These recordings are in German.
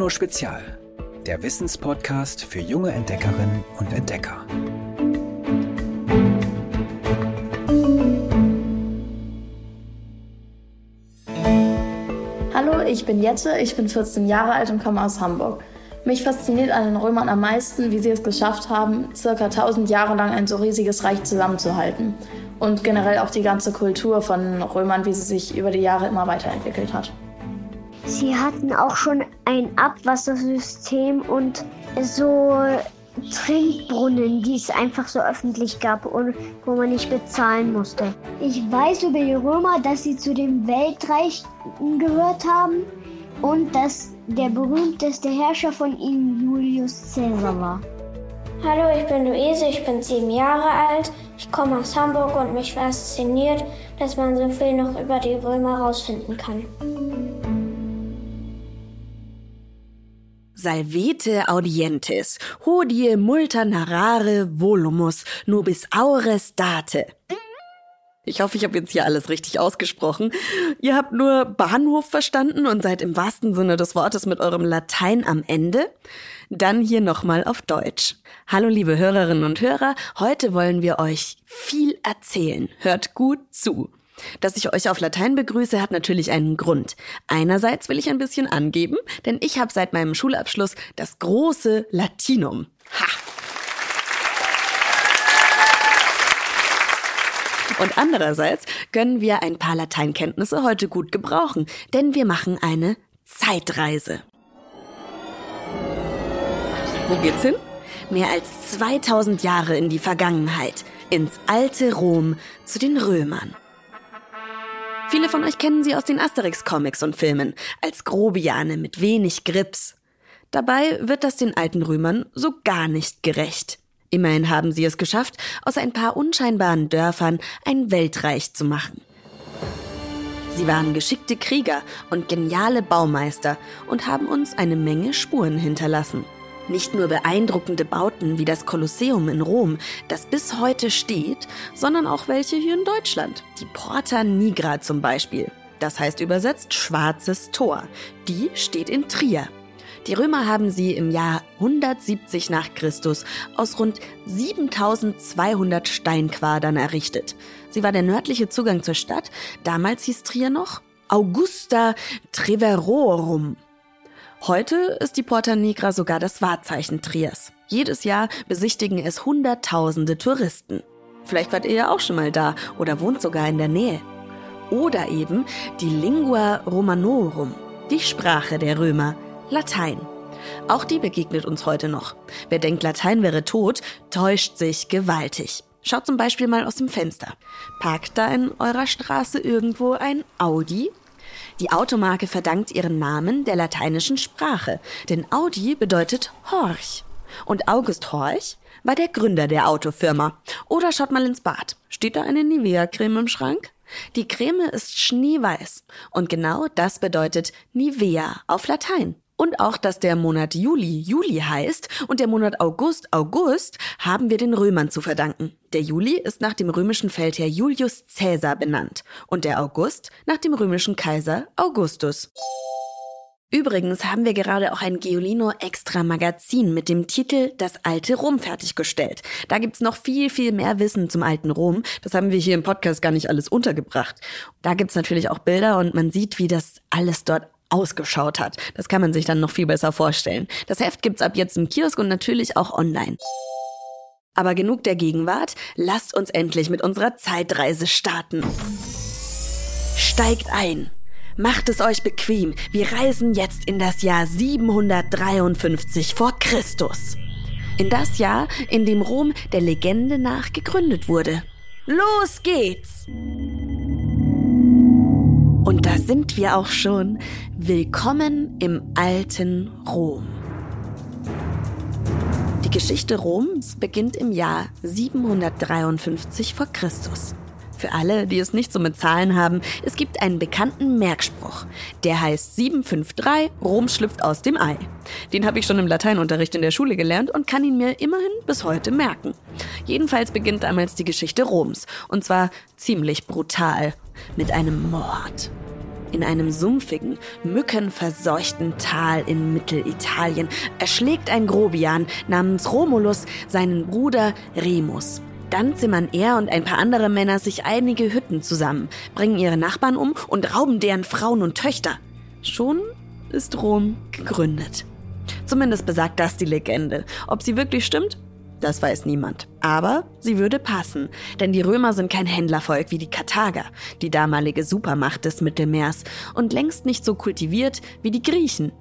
Bruno Spezial, der Wissenspodcast für junge Entdeckerinnen und Entdecker. Hallo, ich bin Jette, ich bin 14 Jahre alt und komme aus Hamburg. Mich fasziniert an den Römern am meisten, wie sie es geschafft haben, circa 1000 Jahre lang ein so riesiges Reich zusammenzuhalten. Und generell auch die ganze Kultur von Römern, wie sie sich über die Jahre immer weiterentwickelt hat. Sie hatten auch schon ein Abwassersystem und so Trinkbrunnen, die es einfach so öffentlich gab und wo man nicht bezahlen musste. Ich weiß über die Römer, dass sie zu dem Weltreich gehört haben und dass der berühmteste Herrscher von ihnen Julius Caesar war. Hallo, ich bin Luise, ich bin sieben Jahre alt. Ich komme aus Hamburg und mich fasziniert, dass man so viel noch über die Römer herausfinden kann. Salvete audientes, hodie multa narrare volumus, nobis aures date. Ich hoffe, ich habe jetzt hier alles richtig ausgesprochen. Ihr habt nur Bahnhof verstanden und seid im wahrsten Sinne des Wortes mit eurem Latein am Ende. Dann hier nochmal auf Deutsch. Hallo liebe Hörerinnen und Hörer, heute wollen wir euch viel erzählen. Hört gut zu. Dass ich euch auf Latein begrüße, hat natürlich einen Grund. Einerseits will ich ein bisschen angeben, denn ich habe seit meinem Schulabschluss das große Latinum. Ha! Und andererseits können wir ein paar Lateinkenntnisse heute gut gebrauchen, denn wir machen eine Zeitreise. Wo geht's hin? Mehr als 2000 Jahre in die Vergangenheit, ins alte Rom zu den Römern. Viele von euch kennen sie aus den Asterix-Comics und Filmen als Grobiane mit wenig Grips. Dabei wird das den alten Römern so gar nicht gerecht. Immerhin haben sie es geschafft, aus ein paar unscheinbaren Dörfern ein Weltreich zu machen. Sie waren geschickte Krieger und geniale Baumeister und haben uns eine Menge Spuren hinterlassen. Nicht nur beeindruckende Bauten wie das Kolosseum in Rom, das bis heute steht, sondern auch welche hier in Deutschland. Die Porta Nigra zum Beispiel. Das heißt übersetzt Schwarzes Tor. Die steht in Trier. Die Römer haben sie im Jahr 170 nach Christus aus rund 7200 Steinquadern errichtet. Sie war der nördliche Zugang zur Stadt. Damals hieß Trier noch Augusta Treverorum. Heute ist die Porta Nigra sogar das Wahrzeichen Triers. Jedes Jahr besichtigen es Hunderttausende Touristen. Vielleicht wart ihr ja auch schon mal da oder wohnt sogar in der Nähe. Oder eben die Lingua Romanorum, die Sprache der Römer. Latein. Auch die begegnet uns heute noch. Wer denkt, Latein wäre tot, täuscht sich gewaltig. Schaut zum Beispiel mal aus dem Fenster. Parkt da in eurer Straße irgendwo ein Audi? Die Automarke verdankt ihren Namen der lateinischen Sprache, denn Audi bedeutet Horch. Und August Horch war der Gründer der Autofirma. Oder schaut mal ins Bad. Steht da eine Nivea-Creme im Schrank? Die Creme ist schneeweiß. Und genau das bedeutet Nivea auf Latein. Und auch, dass der Monat Juli Juli heißt und der Monat August August haben wir den Römern zu verdanken. Der Juli ist nach dem römischen Feldherr Julius Caesar benannt und der August nach dem römischen Kaiser Augustus. Übrigens haben wir gerade auch ein Geolino Extra Magazin mit dem Titel Das alte Rom fertiggestellt. Da gibt's noch viel, viel mehr Wissen zum alten Rom. Das haben wir hier im Podcast gar nicht alles untergebracht. Da gibt's natürlich auch Bilder und man sieht, wie das alles dort ausgeschaut hat. Das kann man sich dann noch viel besser vorstellen. Das Heft gibt's ab jetzt im Kiosk und natürlich auch online. Aber genug der Gegenwart, lasst uns endlich mit unserer Zeitreise starten. Steigt ein. Macht es euch bequem. Wir reisen jetzt in das Jahr 753 vor Christus. In das Jahr, in dem Rom der Legende nach gegründet wurde. Los geht's! Und da sind wir auch schon. Willkommen im alten Rom. Die Geschichte Roms beginnt im Jahr 753 vor Christus. Für alle, die es nicht so mit Zahlen haben, es gibt einen bekannten Merkspruch. Der heißt 753, Rom schlüpft aus dem Ei. Den habe ich schon im Lateinunterricht in der Schule gelernt und kann ihn mir immerhin bis heute merken. Jedenfalls beginnt damals die Geschichte Roms. Und zwar ziemlich brutal. Mit einem Mord. In einem sumpfigen, mückenverseuchten Tal in Mittelitalien erschlägt ein Grobian namens Romulus seinen Bruder Remus. Dann zimmern er und ein paar andere Männer sich einige Hütten zusammen, bringen ihre Nachbarn um und rauben deren Frauen und Töchter. Schon ist Rom gegründet. Zumindest besagt das die Legende. Ob sie wirklich stimmt, das weiß niemand. Aber sie würde passen, denn die Römer sind kein Händlervolk wie die Karthager, die damalige Supermacht des Mittelmeers, und längst nicht so kultiviert wie die Griechen.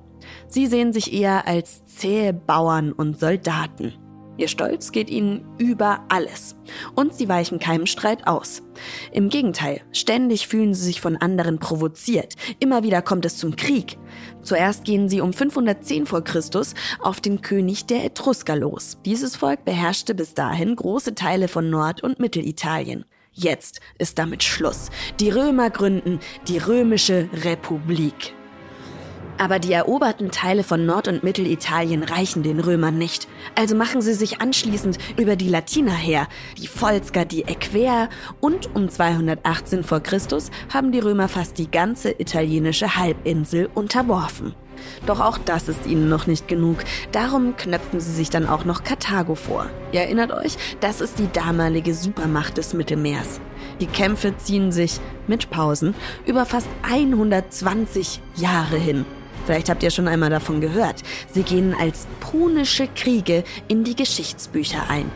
Sie sehen sich eher als zähe Bauern und Soldaten. Ihr Stolz geht ihnen über alles. Und sie weichen keinem Streit aus. Im Gegenteil, ständig fühlen sie sich von anderen provoziert. Immer wieder kommt es zum Krieg. Zuerst gehen sie um 510 vor Christus auf den König der Etrusker los. Dieses Volk beherrschte bis dahin große Teile von Nord- und Mittelitalien. Jetzt ist damit Schluss. Die Römer gründen die Römische Republik. Aber die eroberten Teile von Nord- und Mittelitalien reichen den Römern nicht. Also machen sie sich anschließend über die Latiner her, die Volsker, die Äquer und um 218 vor Christus haben die Römer fast die ganze italienische Halbinsel unterworfen. Doch auch das ist ihnen noch nicht genug. Darum knöpfen sie sich dann auch noch Karthago vor. Ihr erinnert euch, das ist die damalige Supermacht des Mittelmeers. Die Kämpfe ziehen sich, mit Pausen, über fast 120 Jahre hin. Vielleicht habt ihr schon einmal davon gehört. Sie gehen als punische Kriege in die Geschichtsbücher ein.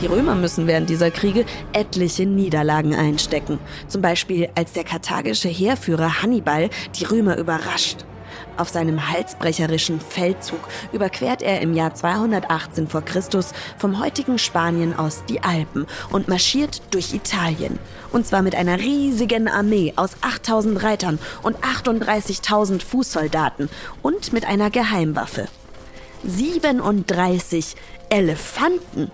Die Römer müssen während dieser Kriege etliche Niederlagen einstecken. Zum Beispiel als der karthagische Heerführer Hannibal die Römer überrascht. Auf seinem halsbrecherischen Feldzug überquert er im Jahr 218 vor Christus vom heutigen Spanien aus die Alpen und marschiert durch Italien. Und zwar mit einer riesigen Armee aus 8000 Reitern und 38.000 Fußsoldaten und mit einer Geheimwaffe. 37 Elefanten.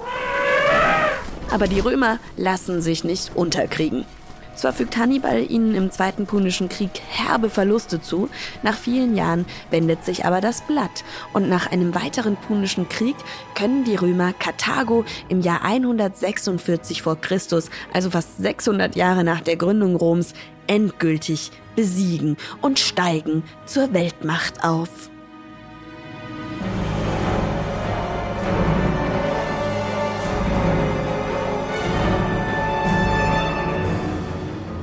Aber die Römer lassen sich nicht unterkriegen. Zwar fügt Hannibal ihnen im Zweiten Punischen Krieg herbe Verluste zu, nach vielen Jahren wendet sich aber das Blatt und nach einem weiteren Punischen Krieg können die Römer Karthago im Jahr 146 vor Christus, also fast 600 Jahre nach der Gründung Roms, endgültig besiegen und steigen zur Weltmacht auf.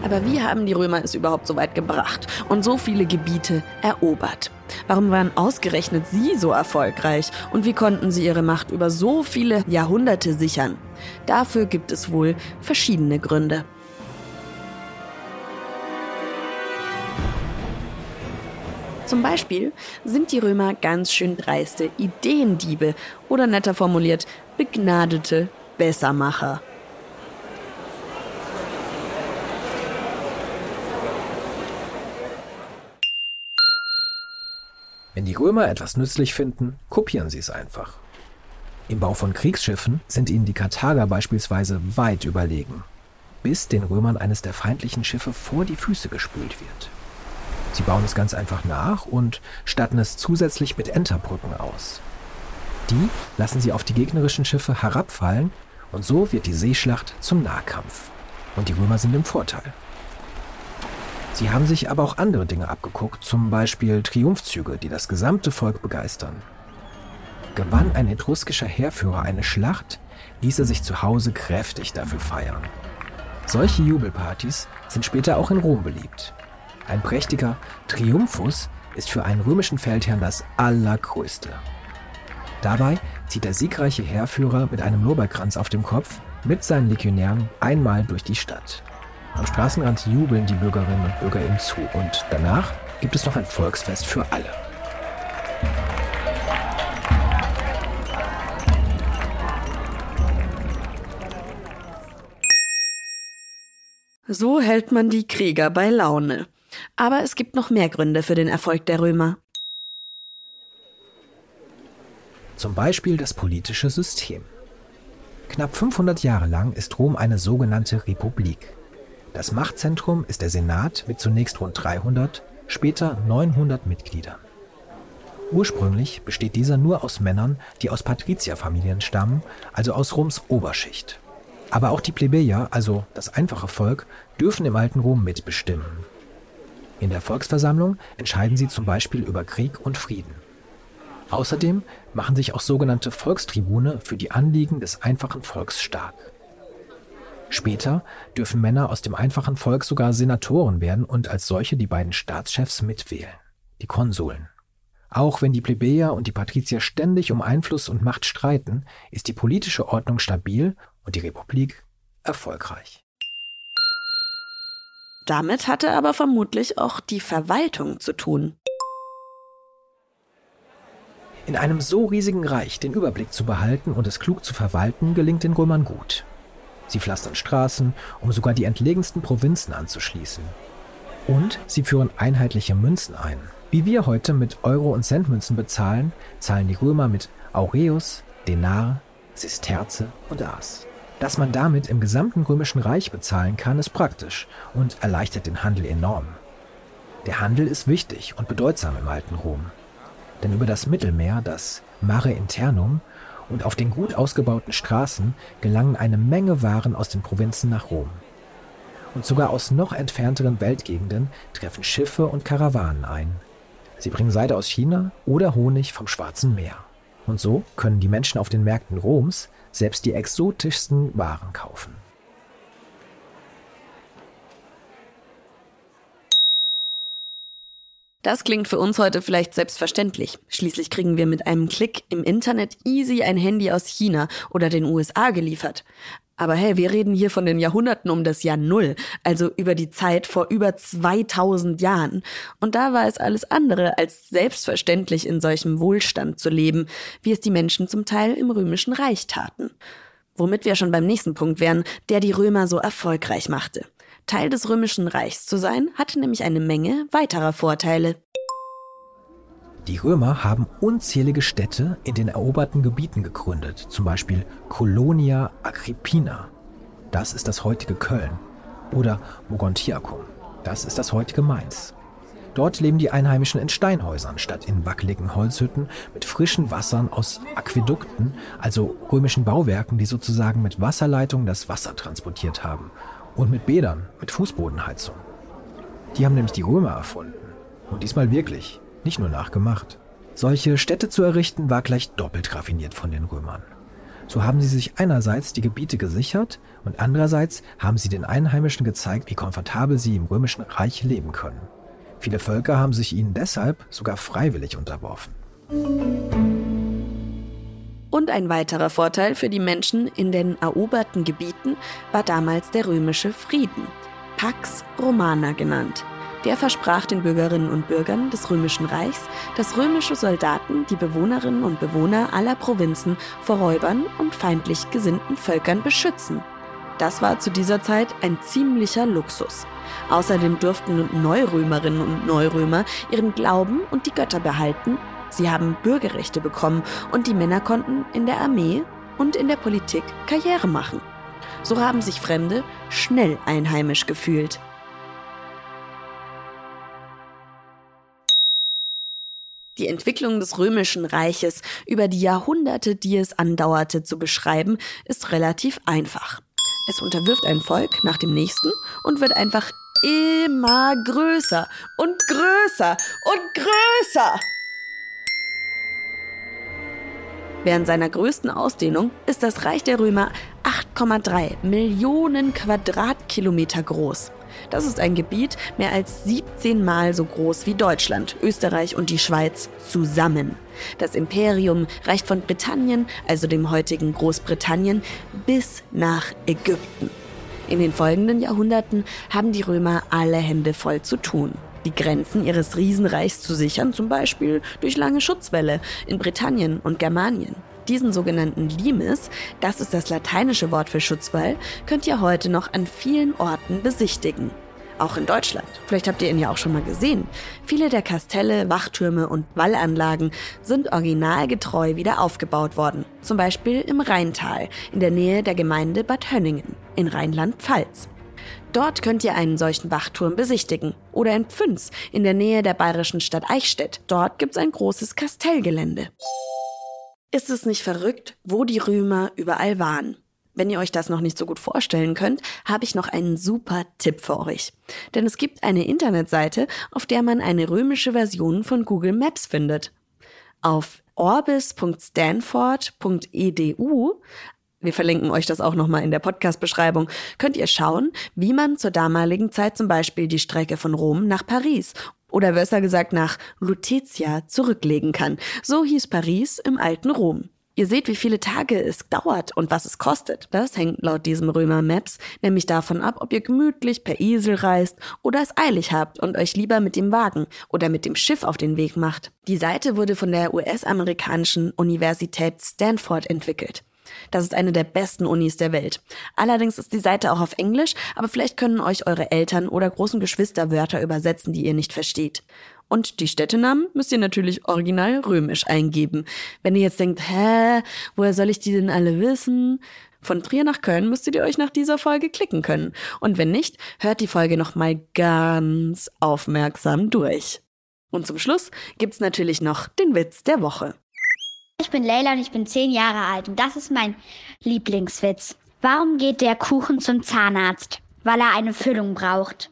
Aber wie haben die Römer es überhaupt so weit gebracht und so viele Gebiete erobert? Warum waren ausgerechnet sie so erfolgreich und wie konnten sie ihre Macht über so viele Jahrhunderte sichern? Dafür gibt es wohl verschiedene Gründe. Zum Beispiel sind die Römer ganz schön dreiste Ideendiebe oder netter formuliert begnadete Bessermacher. Wenn die Römer etwas nützlich finden, kopieren sie es einfach. Im Bau von Kriegsschiffen sind ihnen die Karthager beispielsweise weit überlegen, bis den Römern eines der feindlichen Schiffe vor die Füße gespült wird. Sie bauen es ganz einfach nach und statten es zusätzlich mit Enterbrücken aus. Die lassen sie auf die gegnerischen Schiffe herabfallen und so wird die Seeschlacht zum Nahkampf. Und die Römer sind im Vorteil. Sie haben sich aber auch andere Dinge abgeguckt, zum Beispiel Triumphzüge, die das gesamte Volk begeistern. Gewann ein etruskischer Heerführer eine Schlacht, ließ er sich zu Hause kräftig dafür feiern. Solche Jubelpartys sind später auch in Rom beliebt. Ein prächtiger Triumphus ist für einen römischen Feldherrn das Allergrößte. Dabei zieht der siegreiche Heerführer mit einem Lorbeerkranz auf dem Kopf mit seinen Legionären einmal durch die Stadt. Am Straßenrand jubeln die Bürgerinnen und Bürger ihm zu und danach gibt es noch ein Volksfest für alle. So hält man die Krieger bei Laune. Aber es gibt noch mehr Gründe für den Erfolg der Römer. Zum Beispiel das politische System. Knapp 500 Jahre lang ist Rom eine sogenannte Republik. Das Machtzentrum ist der Senat mit zunächst rund 300, später 900 Mitgliedern. Ursprünglich besteht dieser nur aus Männern, die aus Patrizierfamilien stammen, also aus Roms Oberschicht. Aber auch die Plebejer, also das einfache Volk, dürfen im alten Rom mitbestimmen. In der Volksversammlung entscheiden sie zum Beispiel über Krieg und Frieden. Außerdem machen sich auch sogenannte Volkstribune für die Anliegen des einfachen Volks stark. Später dürfen Männer aus dem einfachen Volk sogar Senatoren werden und als solche die beiden Staatschefs mitwählen, die Konsuln. Auch wenn die Plebejer und die Patrizier ständig um Einfluss und Macht streiten, ist die politische Ordnung stabil und die Republik erfolgreich. Damit hatte aber vermutlich auch die Verwaltung zu tun. In einem so riesigen Reich den Überblick zu behalten und es klug zu verwalten, gelingt den Römern gut. Sie pflastern Straßen, um sogar die entlegensten Provinzen anzuschließen. Und sie führen einheitliche Münzen ein. Wie wir heute mit Euro- und Centmünzen bezahlen, zahlen die Römer mit Aureus, Denar, Sisterze und As. Dass man damit im gesamten römischen Reich bezahlen kann, ist praktisch und erleichtert den Handel enorm. Der Handel ist wichtig und bedeutsam im alten Rom. Denn über das Mittelmeer, das Mare Internum, und auf den gut ausgebauten Straßen gelangen eine Menge Waren aus den Provinzen nach Rom. Und sogar aus noch entfernteren Weltgegenden treffen Schiffe und Karawanen ein. Sie bringen Seide aus China oder Honig vom Schwarzen Meer. Und so können die Menschen auf den Märkten Roms selbst die exotischsten Waren kaufen. Das klingt für uns heute vielleicht selbstverständlich. Schließlich kriegen wir mit einem Klick im Internet easy ein Handy aus China oder den USA geliefert. Aber hey, wir reden hier von den Jahrhunderten um das Jahr Null, also über die Zeit vor über 2000 Jahren. Und da war es alles andere als selbstverständlich in solchem Wohlstand zu leben, wie es die Menschen zum Teil im römischen Reich taten. Womit wir schon beim nächsten Punkt wären, der die Römer so erfolgreich machte. Teil des Römischen Reichs zu sein, hatte nämlich eine Menge weiterer Vorteile. Die Römer haben unzählige Städte in den eroberten Gebieten gegründet, zum Beispiel Colonia Agrippina, das ist das heutige Köln, oder Mogontiacum, das ist das heutige Mainz. Dort leben die Einheimischen in Steinhäusern statt in wackeligen Holzhütten mit frischen Wassern aus Aquädukten, also römischen Bauwerken, die sozusagen mit Wasserleitungen das Wasser transportiert haben und mit Bädern, mit Fußbodenheizung. Die haben nämlich die Römer erfunden. Und diesmal wirklich, nicht nur nachgemacht. Solche Städte zu errichten war gleich doppelt raffiniert von den Römern. So haben sie sich einerseits die Gebiete gesichert und andererseits haben sie den Einheimischen gezeigt, wie komfortabel sie im römischen Reich leben können. Viele Völker haben sich ihnen deshalb sogar freiwillig unterworfen. Und ein weiterer Vorteil für die Menschen in den eroberten Gebieten war damals der römische Frieden, Pax Romana genannt. Der versprach den Bürgerinnen und Bürgern des römischen Reichs, dass römische Soldaten die Bewohnerinnen und Bewohner aller Provinzen vor Räubern und feindlich gesinnten Völkern beschützen. Das war zu dieser Zeit ein ziemlicher Luxus. Außerdem durften Neurömerinnen und Neurömer ihren Glauben und die Götter behalten Sie haben Bürgerrechte bekommen und die Männer konnten in der Armee und in der Politik Karriere machen. So haben sich Fremde schnell einheimisch gefühlt. Die Entwicklung des römischen Reiches über die Jahrhunderte, die es andauerte, zu beschreiben, ist relativ einfach. Es unterwirft ein Volk nach dem nächsten und wird einfach immer größer und größer und größer. Während seiner größten Ausdehnung ist das Reich der Römer 8,3 Millionen Quadratkilometer groß. Das ist ein Gebiet mehr als 17 Mal so groß wie Deutschland, Österreich und die Schweiz zusammen. Das Imperium reicht von Britannien, also dem heutigen Großbritannien, bis nach Ägypten. In den folgenden Jahrhunderten haben die Römer alle Hände voll zu tun die Grenzen ihres Riesenreichs zu sichern, zum Beispiel durch lange Schutzwälle in Britannien und Germanien. Diesen sogenannten Limes, das ist das lateinische Wort für Schutzwall, könnt ihr heute noch an vielen Orten besichtigen. Auch in Deutschland. Vielleicht habt ihr ihn ja auch schon mal gesehen. Viele der Kastelle, Wachtürme und Wallanlagen sind originalgetreu wieder aufgebaut worden. Zum Beispiel im Rheintal, in der Nähe der Gemeinde Bad Hönningen in Rheinland-Pfalz. Dort könnt ihr einen solchen Wachturm besichtigen. Oder in Pfünz, in der Nähe der bayerischen Stadt Eichstätt. Dort gibt's ein großes Kastellgelände. Ist es nicht verrückt, wo die Römer überall waren? Wenn ihr euch das noch nicht so gut vorstellen könnt, habe ich noch einen super Tipp für euch. Denn es gibt eine Internetseite, auf der man eine römische Version von Google Maps findet. Auf orbis.stanford.edu wir verlinken euch das auch nochmal in der Podcast-Beschreibung, könnt ihr schauen, wie man zur damaligen Zeit zum Beispiel die Strecke von Rom nach Paris oder besser gesagt nach Lutetia zurücklegen kann. So hieß Paris im alten Rom. Ihr seht, wie viele Tage es dauert und was es kostet. Das hängt laut diesem Römer Maps nämlich davon ab, ob ihr gemütlich per Esel reist oder es eilig habt und euch lieber mit dem Wagen oder mit dem Schiff auf den Weg macht. Die Seite wurde von der US-amerikanischen Universität Stanford entwickelt. Das ist eine der besten Unis der Welt. Allerdings ist die Seite auch auf Englisch, aber vielleicht können euch eure Eltern oder großen Geschwister Wörter übersetzen, die ihr nicht versteht. Und die Städtenamen müsst ihr natürlich original römisch eingeben. Wenn ihr jetzt denkt, hä, woher soll ich die denn alle wissen? Von Trier nach Köln müsstet ihr euch nach dieser Folge klicken können. Und wenn nicht, hört die Folge nochmal ganz aufmerksam durch. Und zum Schluss gibt's natürlich noch den Witz der Woche. Ich bin Leila und ich bin zehn Jahre alt und das ist mein Lieblingswitz. Warum geht der Kuchen zum Zahnarzt? Weil er eine Füllung braucht.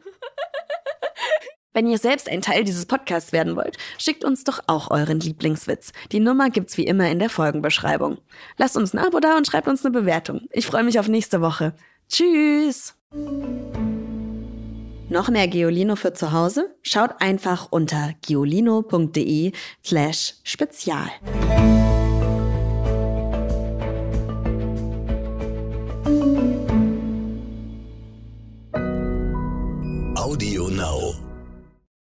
Wenn ihr selbst ein Teil dieses Podcasts werden wollt, schickt uns doch auch euren Lieblingswitz. Die Nummer gibt's wie immer in der Folgenbeschreibung. Lasst uns ein Abo da und schreibt uns eine Bewertung. Ich freue mich auf nächste Woche. Tschüss! Noch mehr Geolino für zu Hause? Schaut einfach unter geolino.de slash spezial.